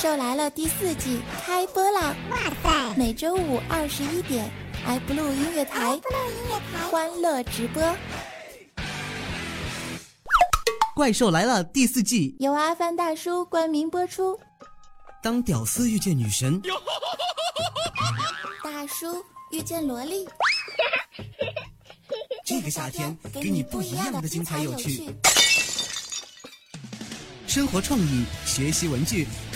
兽来了》第四季开播啦！哇塞，每周五二十一点，iBlue 音乐台，欢乐直播。《怪兽来了》第四季由阿凡大叔冠名播出。当屌丝遇见女神，大叔遇见萝莉，这个夏天给你不一样的精彩有趣。生活创意，学习文具，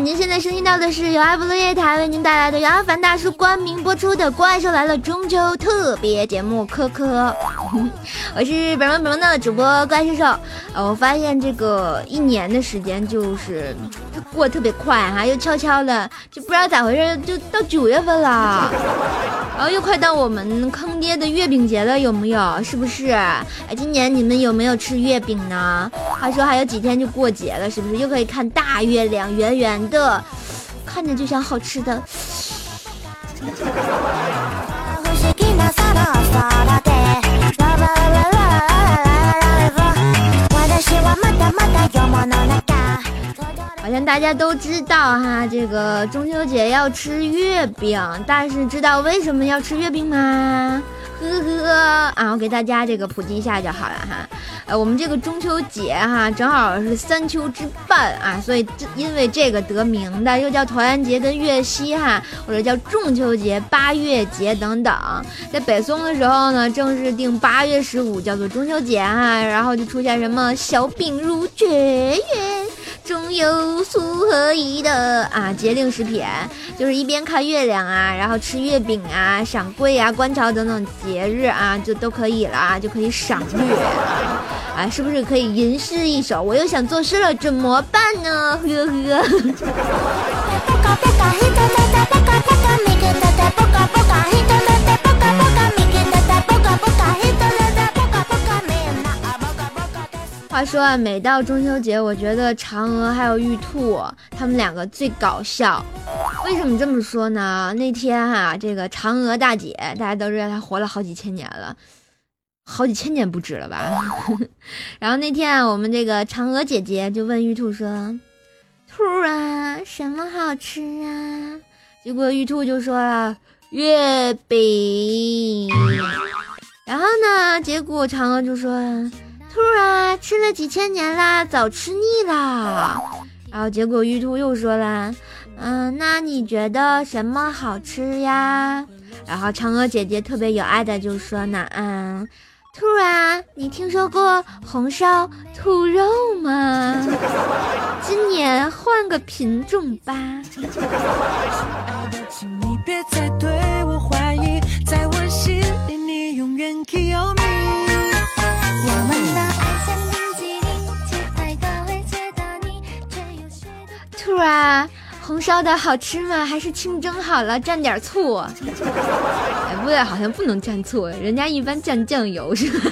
您现在收听到的是由阿布罗夜台为您带来的由阿凡大叔冠名播出的《怪兽来了》中秋特别节目，科科，我是本萌本萌的主播怪兽兽。呃，我发现这个一年的时间就是过得特别快哈，又悄悄的，就不知道咋回事，就到九月份了，然后又快到我们坑爹的月饼节了，有没有？是不是？哎，今年你们有没有吃月饼呢？话说还有几天就过节了，是不是？又可以看大月亮，圆圆。圆的，看着就像好吃的。大家都知道哈，这个中秋节要吃月饼，但是知道为什么要吃月饼吗？呵呵啊，我给大家这个普及一下就好了哈。呃，我们这个中秋节哈，正好是三秋之半啊，所以这因为这个得名的，又叫团圆节跟月夕哈，或者叫中秋节、八月节等等。在北宋的时候呢，正式定八月十五叫做中秋节哈，然后就出现什么小饼如绝月。中有苏合宜的啊节令食品，就是一边看月亮啊，然后吃月饼啊、赏桂啊、观潮等等节日啊，就都可以了啊，就可以赏月啊，是不是可以吟诗一首？我又想作诗了，怎么办呢？呵呵。话说，每到中秋节，我觉得嫦娥还有玉兔他们两个最搞笑。为什么这么说呢？那天哈，这个嫦娥大姐，大家都知道她活了好几千年了，好几千年不止了吧？然后那天我们这个嫦娥姐姐就问玉兔说：“兔啊，什么好吃啊？”结果玉兔就说了：“月饼。”然后呢，结果嫦娥就说。兔啊，吃了几千年啦，早吃腻啦。然后结果玉兔又说了，嗯，那你觉得什么好吃呀？然后嫦娥姐姐特别有爱的就说呢，嗯，兔啊，你听说过红烧兔肉吗？今年换个品种吧。是啊，红烧的好吃吗？还是清蒸好了，蘸点醋？哎，不对，好像不能蘸醋，人家一般蘸酱油是吧？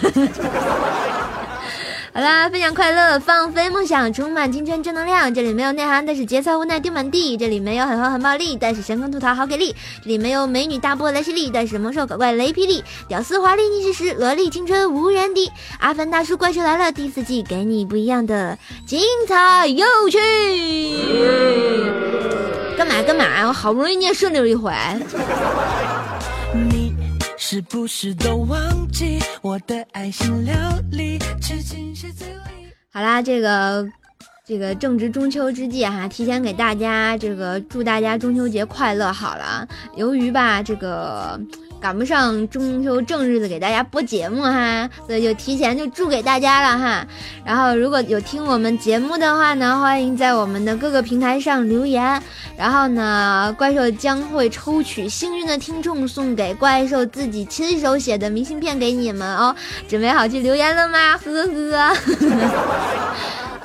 好啦，分享快乐，放飞梦想，充满青春正能量。这里没有内涵，但是节操无奈丢满地。这里没有很红很暴力，但是神坑吐槽好给力。这里没有美女大波来势力，但是猛兽搞怪雷霹雳。屌丝华丽逆袭时，萝莉青春无人敌。阿凡大叔怪兽来了第四季，给你不一样的精彩有趣。干嘛干嘛？我好不容易念顺溜一回。是不是都忘记我的爱心料理？好啦，这个这个正值中秋之际哈，提前给大家这个祝大家中秋节快乐。好了，由于吧这个赶不上中秋正日子给大家播节目哈，所以就提前就祝给大家了哈。然后如果有听我们节目的话呢，欢迎在我们的各个平台上留言。然后呢，怪兽将会抽取幸运的听众，送给怪兽自己亲手写的明信片给你们哦。准备好去留言了吗？呵呵。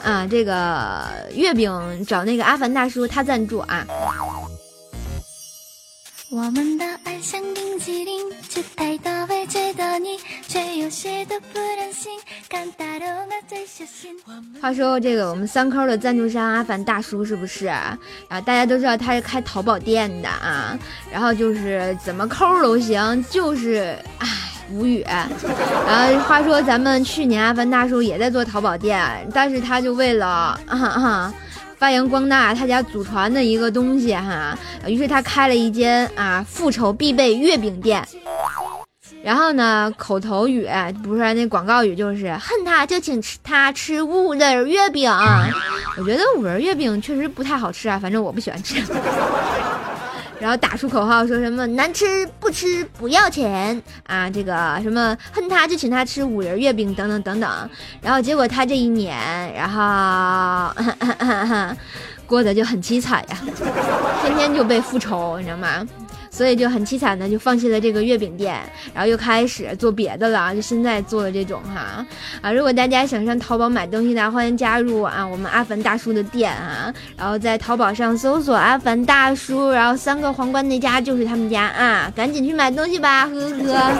啊，这个月饼找那个阿凡大叔他赞助啊。我们的爱像冰激凌，吃太多会觉得腻，却又舍得不忍心。话说这个我们三扣的赞助商阿凡大叔是不是？啊，大家都知道他是开淘宝店的啊，然后就是怎么扣都行，就是唉无语。然后话说咱们去年阿凡大叔也在做淘宝店，但是他就为了啊哈。发扬光大他家祖传的一个东西哈，于是他开了一间啊复仇必备月饼店。然后呢，口头语不是那广告语，就是恨他就请吃他吃五仁月饼。我觉得五仁月饼确实不太好吃啊，反正我不喜欢吃。然后打出口号，说什么难吃不吃不要钱啊！这个什么恨他就请他吃五仁月饼等等等等。然后结果他这一年，然后 过得就很凄惨呀，天天就被复仇，你知道吗？所以就很凄惨的就放弃了这个月饼店，然后又开始做别的了，就现在做的这种哈啊！如果大家想上淘宝买东西的，欢迎加入啊我们阿凡大叔的店啊，然后在淘宝上搜索阿凡大叔，然后三个皇冠那家就是他们家啊，赶紧去买东西吧，呵呵。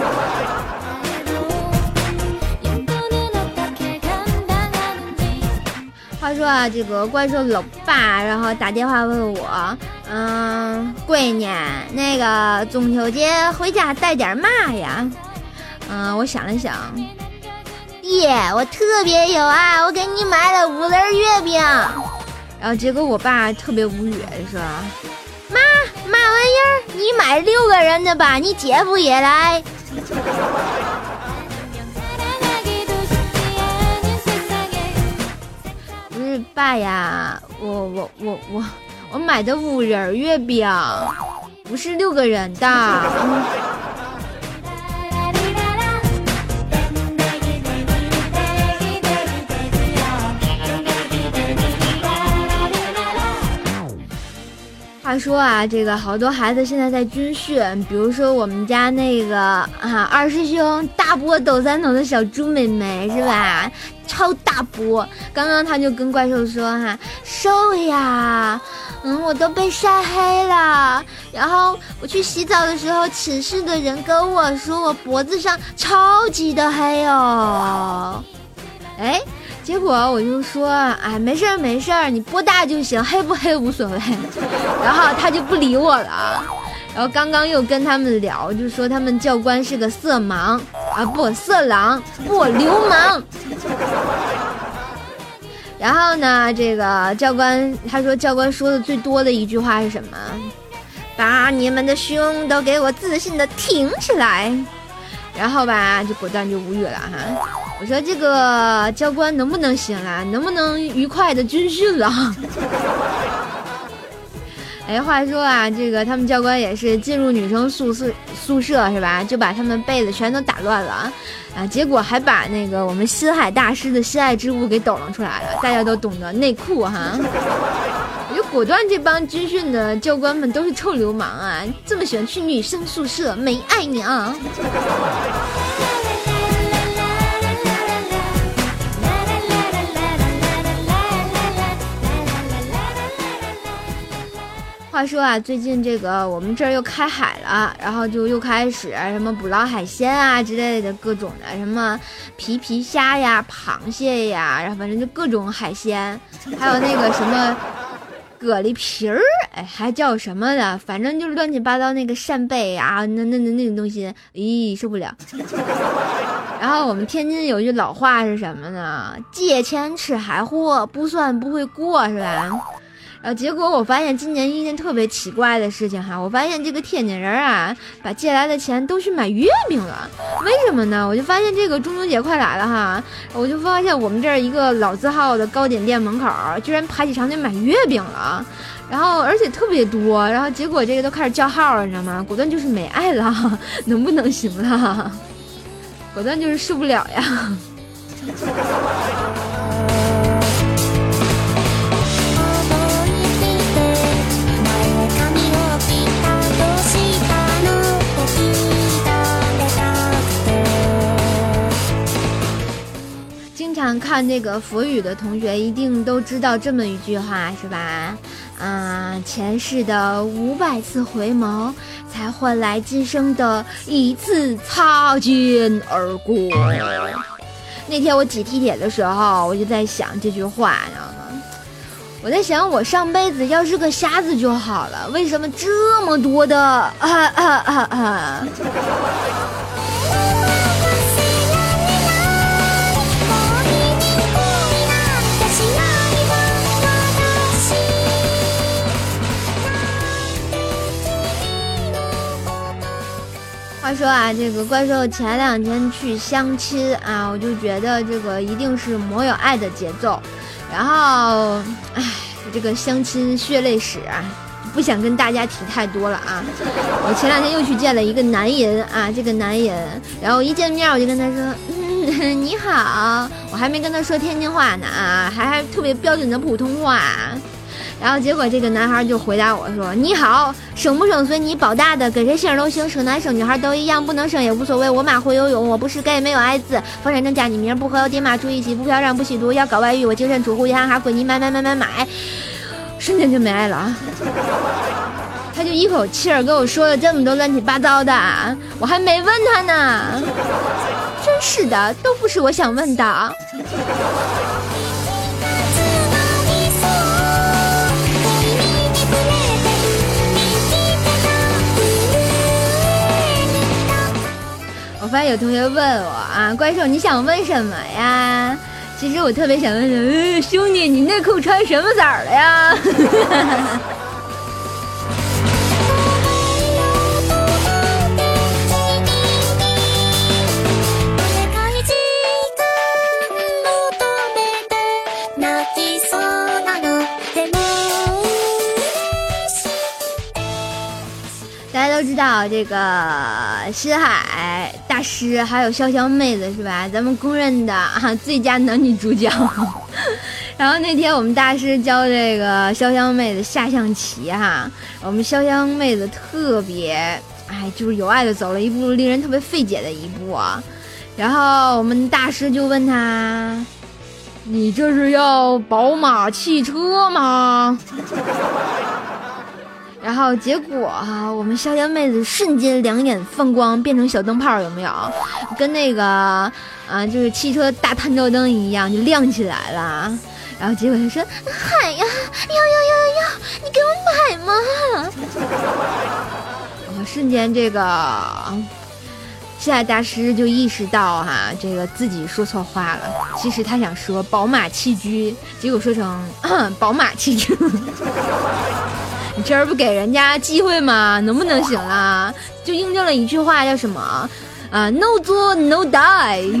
话说啊，这个怪兽老爸，然后打电话问我，嗯，闺女，那个中秋节回家带点嘛呀？嗯，我想了想，爹，我特别有爱，我给你买了五仁月饼。然后结果我爸特别无语，说，妈，嘛玩意儿？你买六个人的吧，你姐夫也来。不是爸呀，我我我我我买的五仁月饼，不是六个人的。他说啊，这个好多孩子现在在军训，比如说我们家那个啊二师兄大波抖三抖的小猪妹妹是吧？超大波，刚刚他就跟怪兽说哈，瘦呀，嗯，我都被晒黑了。然后我去洗澡的时候，寝室的人跟我说我脖子上超级的黑哦，哎。结果我就说，哎，没事儿没事儿，你波大就行，黑不黑无所谓。然后他就不理我了。然后刚刚又跟他们聊，就说他们教官是个色盲啊，不色狼，不流氓。然后呢，这个教官他说，教官说的最多的一句话是什么？把你们的胸都给我自信的挺起来。然后吧，就果断就无语了哈。我说这个教官能不能行了？能不能愉快的军训了？哎，话说啊，这个他们教官也是进入女生宿舍宿舍是吧？就把他们被子全都打乱了啊！结果还把那个我们心海大师的心爱之物给抖了出来了。大家都懂得内裤哈。果断这帮军训的教官们都是臭流氓啊！这么喜欢去女生宿舍，没爱你啊！话说啊，最近这个我们这儿又开海了，然后就又开始什么捕捞海鲜啊之类的各种的，什么皮皮虾呀、螃蟹呀，然后反正就各种海鲜，还有那个什么蛤蜊皮儿，哎，还叫什么的，反正就是乱七八糟那个扇贝啊，那那那那种东西，咦，受不了。然后我们天津有句老话是什么呢？借钱吃海货，不算不会过，是吧？呃结果我发现今年一件特别奇怪的事情哈，我发现这个天津人啊，把借来的钱都去买月饼了，为什么呢？我就发现这个中秋节快来了哈，我就发现我们这儿一个老字号的糕点店门口居然排起长队买月饼了，然后而且特别多，然后结果这个都开始叫号了，你知道吗？果断就是没爱了，能不能行了？果断就是受不了呀。看看这个佛语的同学一定都知道这么一句话，是吧？啊，前世的五百次回眸，才换来今生的一次擦肩而过。那天我挤地铁的时候，我就在想这句话，你知道吗？我在想，我上辈子要是个瞎子就好了，为什么这么多的啊啊啊啊？话说啊，这个怪兽前两天去相亲啊，我就觉得这个一定是魔有爱的节奏。然后，唉，这个相亲血泪史啊，不想跟大家提太多了啊。我前两天又去见了一个男人啊，这个男人，然后一见面我就跟他说，你好，我还没跟他说天津话呢啊，还还特别标准的普通话。然后结果这个男孩就回答我说：“你好，生不生随你保大的，跟谁姓都行，生男生女孩都一样，不能生也无所谓。我妈会游泳，我不是 gay，没有艾滋，房产证加你名，不和爹妈住一起，不嫖娼不吸毒，要搞外遇，我净身出户，银行卡归你买买买买买。”瞬间就没爱了啊！他就一口气儿跟我说了这么多乱七八糟的，我还没问他呢。真是的，都不是我想问的。发现有同学问我啊，怪兽你想问什么呀？其实我特别想问问，兄弟，你内裤穿什么色儿的呀？大家都知道这个深海师还有潇湘妹子是吧？咱们公认的啊最佳男女主角。然后那天我们大师教这个潇湘妹子下象棋哈，我们潇湘妹子特别哎，就是有爱的走了一步令人特别费解的一步啊。然后我们大师就问他：“你这是要宝马汽车吗？” 然后结果啊，我们潇湘妹子瞬间两眼放光，变成小灯泡，有没有？跟那个啊，就是汽车大探照灯一样，就亮起来了。然后结果她说：“海呀，要要要要要，你给我买嘛！”我瞬间这个现在大师就意识到哈，这个自己说错话了。其实他想说宝马汽车，结果说成宝马汽车。你这不给人家机会吗？能不能行啊？就印证了一句话，叫什么？啊，no 作 no die。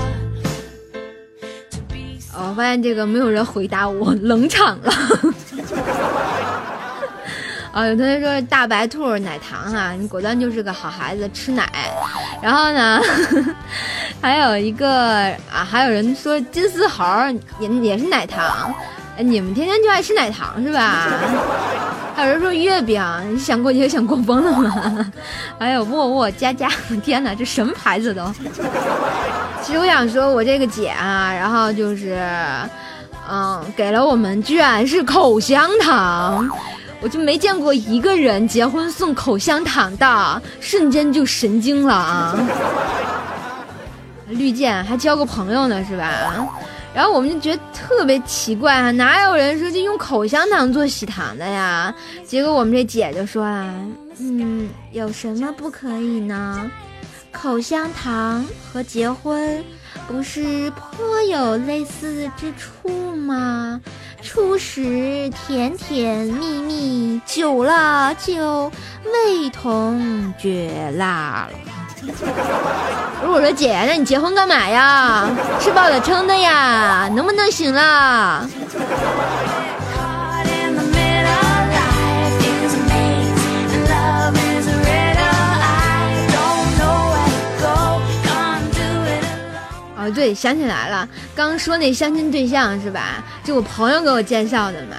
我发现这个没有人回答我，冷场了。啊，有同学说大白兔奶糖啊，你果断就是个好孩子，吃奶。然后呢，还有一个啊，还有人说金丝猴也也是奶糖。你们天天就爱吃奶糖是吧？还有人说月饼，你想过节想过疯了吗？还有沃沃佳佳，天哪，这什么牌子都？其实我想说，我这个姐啊，然后就是，嗯，给了我们居然是口香糖，我就没见过一个人结婚送口香糖的，瞬间就神经了啊！绿箭还交个朋友呢是吧？然后我们就觉得特别奇怪啊，哪有人说就用口香糖做喜糖的呀？结果我们这姐就说啊，嗯，有什么不可以呢？口香糖和结婚不是颇有类似之处吗？初时甜甜蜜蜜，久了就味同嚼蜡了。不是我说姐，那你结婚干嘛呀？吃饱了撑的呀，能不能行了？哦，对，想起来了，刚说那相亲对象是吧？就我朋友给我介绍的嘛。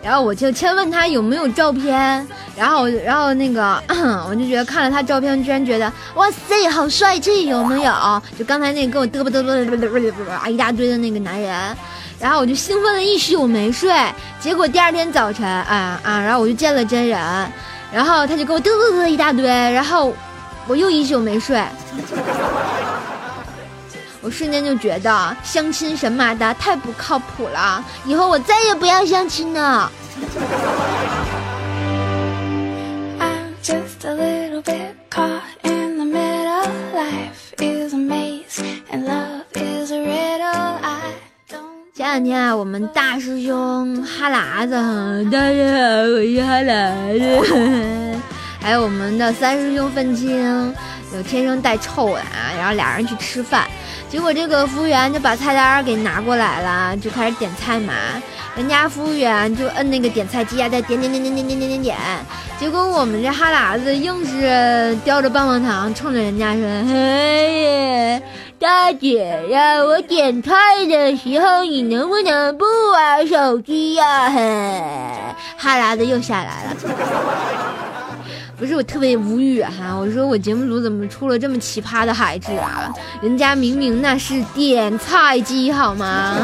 然后我就先问他有没有照片，然后，然后那个 我就觉得看了他照片，居然觉得哇塞，好帅气，有没有？就刚才那个跟我嘚啵嘚啵嘚啵嘚啵啊一大堆的那个男人，然后我就兴奋了一宿没睡，结果第二天早晨啊啊，然后我就见了真人，然后他就给我嘚嘚嘚一大堆，然后我又一宿没睡。我瞬间就觉得相亲神马的太不靠谱了，以后我再也不要相亲了。前两天啊，我们大师兄哈喇子，大家好，我是哈喇子，还有我们的三师兄愤青，有天生带臭的啊，然后俩人去吃饭。结果这个服务员就把菜单给拿过来了，就开始点菜嘛。人家服务员就摁那个点菜机啊，在点点点点点点点点点。结果我们这哈喇子硬是叼着棒棒糖，冲着人家说：“嘿，大姐呀，我点菜的时候你能不能不玩手机呀？”嘿，哈喇子又下来了。不是我特别无语哈，我说我节目组怎么出了这么奇葩的孩子啊？人家明明那是点菜机好吗？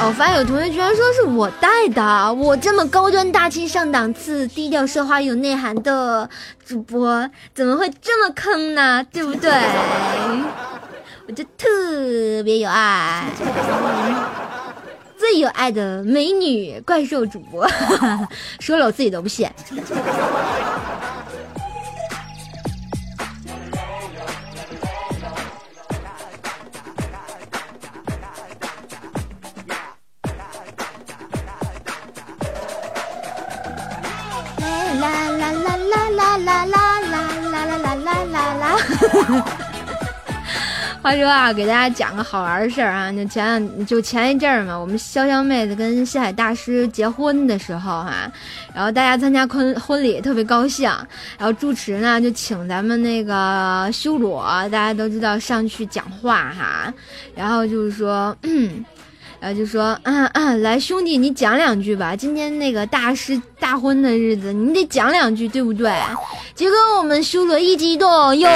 哦，发现有同学居然说是我带的，我这么高端大气上档次、低调奢华有内涵的主播，怎么会这么坑呢？对不对？我就特别有爱，最有爱的美女怪兽主播，说了我自己都不信。啦啦啦啦啦啦啦啦啦啦啦啦啦。话说啊，给大家讲个好玩的事儿啊，就前就前一阵儿嘛，我们潇潇妹子跟西海大师结婚的时候哈，然后大家参加婚婚礼特别高兴，然后主持呢就请咱们那个修罗，大家都知道上去讲话哈，然后就是说，然 后就说，来兄弟你讲两句吧，今天那个大师大婚的日子，你得讲两句对不对？结果我们修罗一激动，又，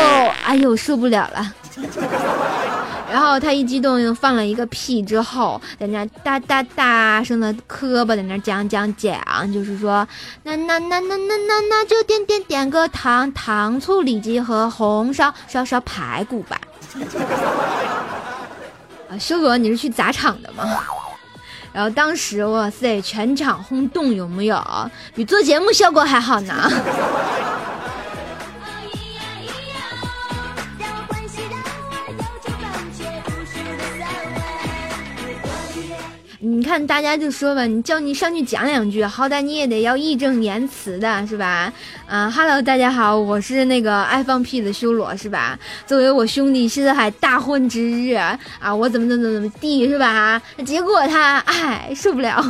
哎呦受不了了。然后他一激动，又放了一个屁，之后在那大大大声的磕巴，在那讲讲讲，就是说，那那那那那那那就点点点个糖糖醋里脊和红烧烧烧排骨吧。啊，修哥，你是去砸场的吗？然后当时哇塞，全场轰动，有没有？比做节目效果还好呢。你看，大家就说吧，你叫你上去讲两句，好歹你也得要义正言辞的，是吧？啊哈喽，大家好，我是那个爱放屁的修罗，是吧？作为我兄弟西海大婚之日啊，我怎么怎么怎么地，是吧？结果他，哎，受不了。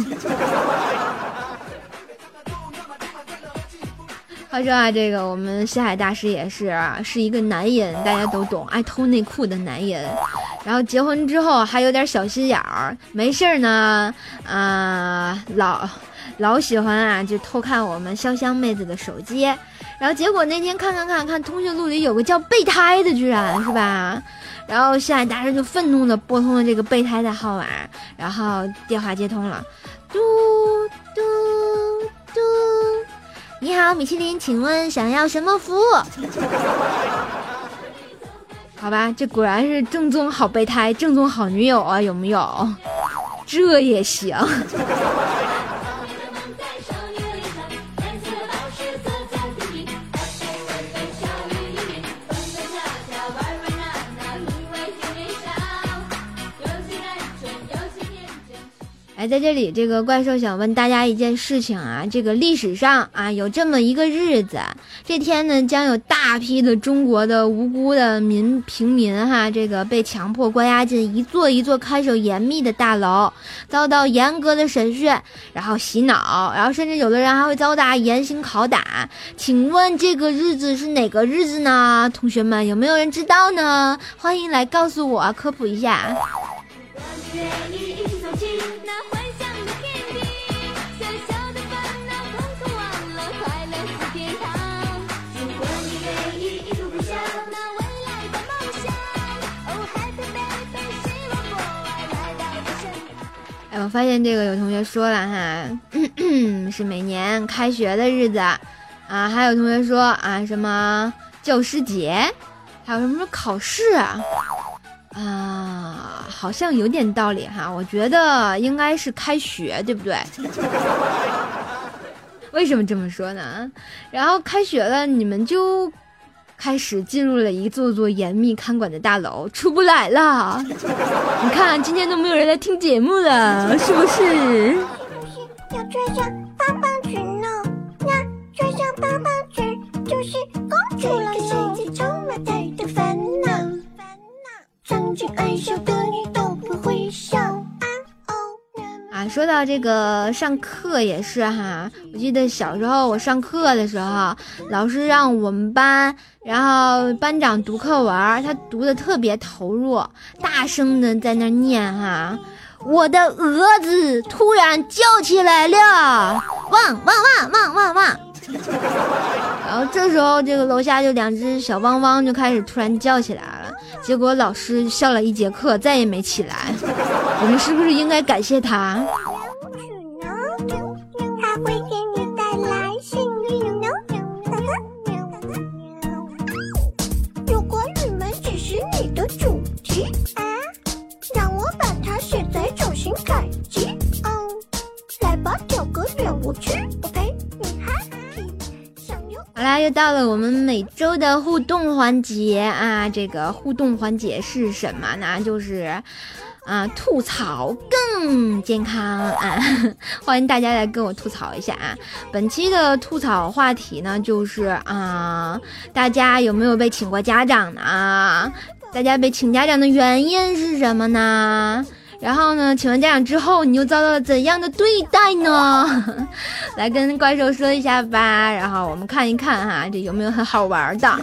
话说啊，这个我们西海大师也是，是一个男人，大家都懂，爱偷内裤的男人。然后结婚之后还有点小心眼儿，没事儿呢，啊，老老喜欢啊，就偷看我们潇湘妹子的手机。然后结果那天看看看看通讯录里有个叫备胎的，居然是吧？然后西海大师就愤怒的拨通了这个备胎的号码，然后电话接通了，嘟嘟嘟。你好，米其林，请问想要什么服务？好吧，这果然是正宗好备胎，正宗好女友啊，有没有？这也行。哎，在这里，这个怪兽想问大家一件事情啊，这个历史上啊有这么一个日子，这天呢将有大批的中国的无辜的民平民哈，这个被强迫关押进一座一座看守严密的大牢，遭到严格的审讯，然后洗脑，然后甚至有的人还会遭到严刑拷打。请问这个日子是哪个日子呢？同学们有没有人知道呢？欢迎来告诉我科普一下。哎，我发现这个有同学说了哈，是每年开学的日子啊，还有同学说啊什么教师节，还有什么考试啊，啊，好像有点道理哈。我觉得应该是开学，对不对？为什么这么说呢？然后开学了，你们就。开始进入了一座座严密看管的大楼，出不来了。你看，今天都没有人来听节目了，是不是？是不是要穿上棒棒裙呢？那穿上棒棒裙就是公主了曾经爱笑的你都不会笑。啊，说到这个上课也是哈，我记得小时候我上课的时候，老师让我们班。然后班长读课文，他读的特别投入，大声的在那念哈，我的蛾子突然叫起来了，汪汪汪汪汪汪。然后这时候这个楼下就两只小汪汪就开始突然叫起来了，结果老师笑了一节课，再也没起来。我们是不是应该感谢他？又到了我们每周的互动环节啊！这个互动环节是什么呢？就是啊，吐槽更健康啊！欢迎大家来跟我吐槽一下啊！本期的吐槽话题呢，就是啊，大家有没有被请过家长呢？大家被请家长的原因是什么呢？然后呢？请完家长之后，你又遭到了怎样的对待呢？来跟怪兽说一下吧。然后我们看一看哈，这有没有很好玩的啊？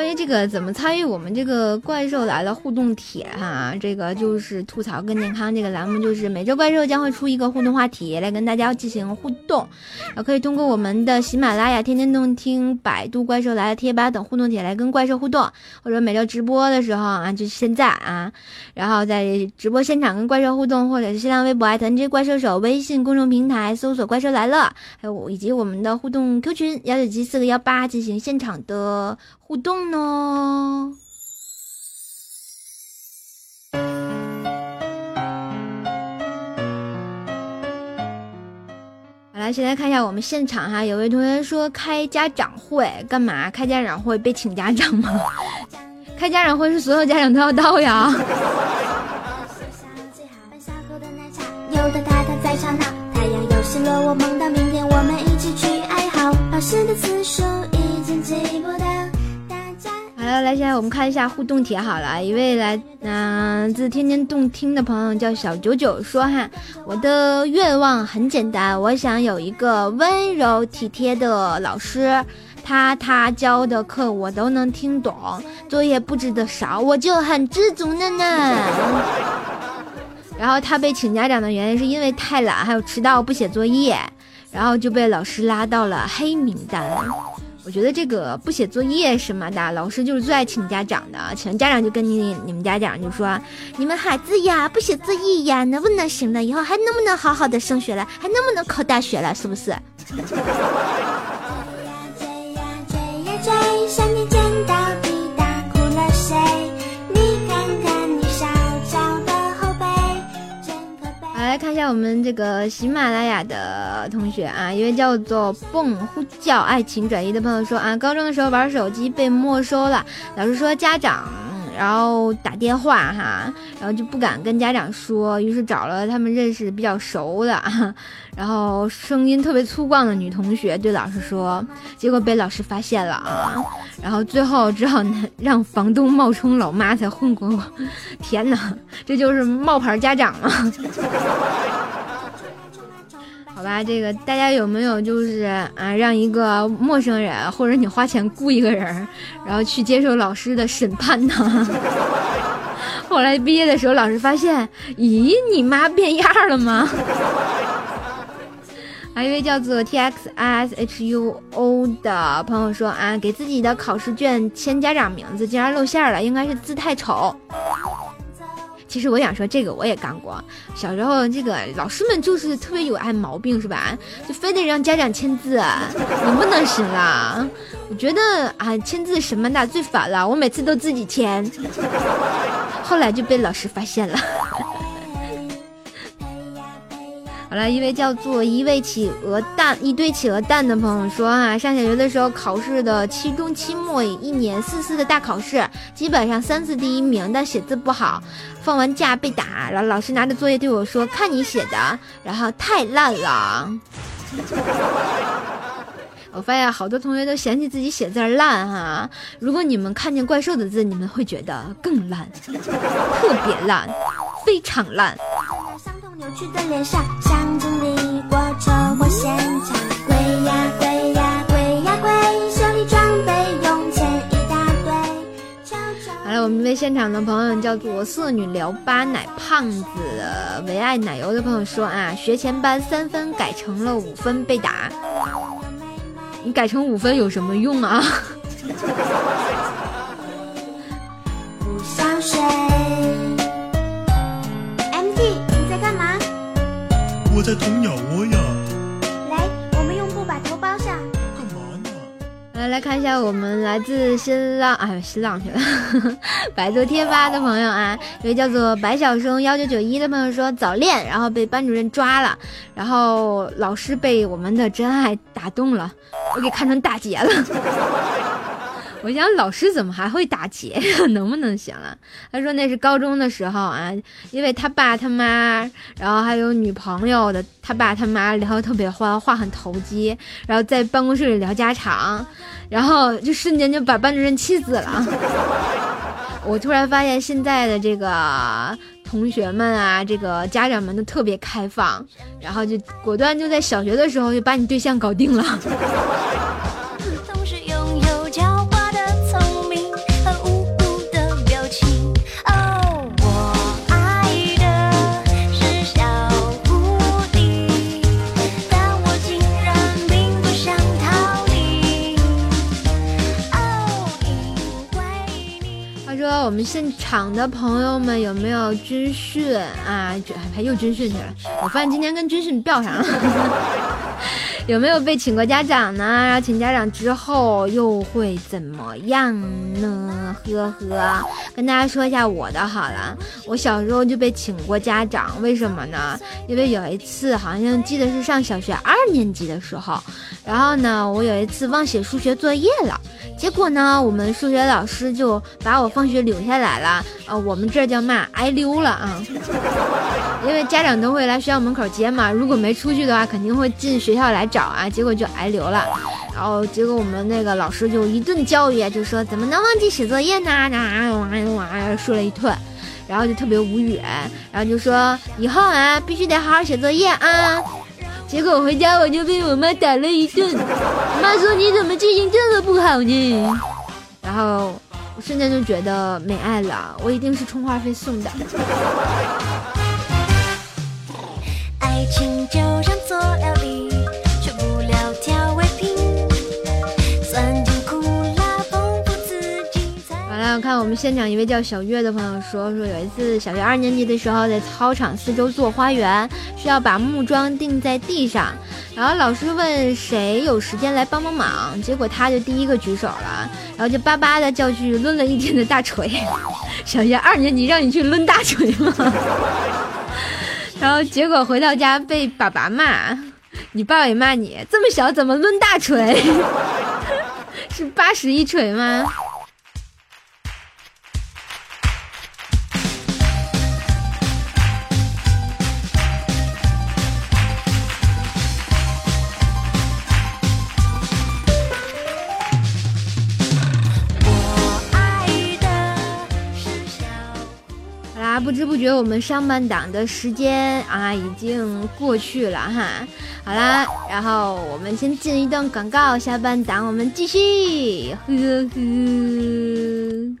关于这个怎么参与我们这个怪兽来了互动帖哈，这个就是吐槽更健康这个栏目，就是每周怪兽将会出一个互动话题来跟大家进行互动，然后可以通过我们的喜马拉雅、天天动听、百度怪兽来了贴吧等互动帖来跟怪兽互动，或者每周直播的时候啊，就是现在啊，然后在直播现场跟怪兽互动，或者是新浪微博艾特 NJ 怪兽手，微信公众平台搜索怪兽来了，还有以及我们的互动 Q 群幺九七四个幺八进行现场的。互动呢？好了，现在看一下我们现场哈，有位同学说开家长会干嘛？开家长会被请家长吗？开家长会是所有家长都要到呀。来。来，现在我们看一下互动帖。好了，一位来嗯自天天动听的朋友叫小九九说哈，我的愿望很简单，我想有一个温柔体贴的老师，他他教的课我都能听懂，作业布置的少，我就很知足了呢。然后他被请家长的原因是因为太懒，还有迟到不写作业，然后就被老师拉到了黑名单。我觉得这个不写作业什么的，老师就是最爱请家长的。请家长就跟你你们家长就说：“你们孩子呀，不写作业呀，能不能行了？以后还能不能好好的升学了？还能不能考大学了？是不是？” 我们这个喜马拉雅的同学啊，一位叫做“蹦呼叫爱情转移”的朋友说啊，高中的时候玩手机被没收了，老师说家长。然后打电话哈，然后就不敢跟家长说，于是找了他们认识比较熟的，然后声音特别粗犷的女同学对老师说，结果被老师发现了啊，然后最后只好让房东冒充老妈才混过。天哪，这就是冒牌家长吗？好吧，这个大家有没有就是啊，让一个陌生人，或者你花钱雇一个人，然后去接受老师的审判呢？后来毕业的时候，老师发现，咦，你妈变样了吗？还一位叫做 T X I S H U O 的朋友说啊，给自己的考试卷签家长名字，竟然露馅了，应该是字太丑。其实我想说，这个我也干过。小时候，这个老师们就是特别有爱毛病，是吧？就非得让家长签字，能不能行啦？我觉得啊，签字什么的最烦了，我每次都自己签。后来就被老师发现了。好了，一位叫做一位企鹅蛋一堆企鹅蛋的朋友说啊，上小学的时候考试的期中、期末一年四次的大考试，基本上三次第一名，但写字不好，放完假被打，然后老师拿着作业对我说：“看你写的，然后太烂了。”我发现好多同学都嫌弃自己写字烂哈，如果你们看见怪兽的字，你们会觉得更烂，特别烂，非常烂。去的脸上，像经历过车祸现场。跪呀跪呀跪呀跪，手里装备用钱一大堆。好了，我们为现场的朋友叫做色女聊吧奶胖子唯爱奶油的朋友说啊，学前班三分改成了五分被打。你改成五分有什么用啊？不想睡。我在捅鸟窝呀！来，我们用布把头包上。干嘛呢？来来看一下，我们来自新浪，哎，新浪去了，百度贴吧的朋友啊，一位叫做白小生幺九九一的朋友说早恋，然后被班主任抓了，然后老师被我们的真爱打动了，我给看成大姐了。我想老师怎么还会打劫呀？能不能行了？他说那是高中的时候啊，因为他爸他妈，然后还有女朋友的他爸他妈聊得特别欢，话很投机，然后在办公室里聊家常，然后就瞬间就把班主任气死了。我突然发现现在的这个同学们啊，这个家长们都特别开放，然后就果断就在小学的时候就把你对象搞定了。我们现场的朋友们有没有军训啊？还又军训去了。我发现今天跟军训吊上了。有没有被请过家长呢？然后请家长之后又会怎么样呢？呵呵，跟大家说一下我的好了。我小时候就被请过家长，为什么呢？因为有一次好像记得是上小学二年级的时候，然后呢，我有一次忘写数学作业了，结果呢，我们数学老师就把我放学留下来了。呃，我们这叫嘛挨溜了啊。因为家长都会来学校门口接嘛，如果没出去的话，肯定会进学校来找啊。结果就挨留了，然后结果我们那个老师就一顿教育，就说怎么能忘记写作业呢？啊，说了一顿，然后就特别无语，然后就说以后啊，必须得好好写作业啊。结果回家我就被我妈打了一顿，妈说你怎么记性这么不好呢？然后瞬间就觉得没爱了，我一定是充话费送的。爱情就像佐料理，看我们现场一位叫小月的朋友说，说有一次小学二年级的时候，在操场四周做花园，需要把木桩钉在地上，然后老师问谁有时间来帮帮忙，结果他就第一个举手了，然后就巴巴的叫去抡了一天的大锤。小学二年级让你去抡大锤吗？然后结果回到家被爸爸骂，你爸爸也骂你，这么小怎么抡大锤？是八十一锤吗？觉，我们上半档的时间啊已经过去了哈。好啦，然后我们先进一段广告，下半档我们继续。呵呵。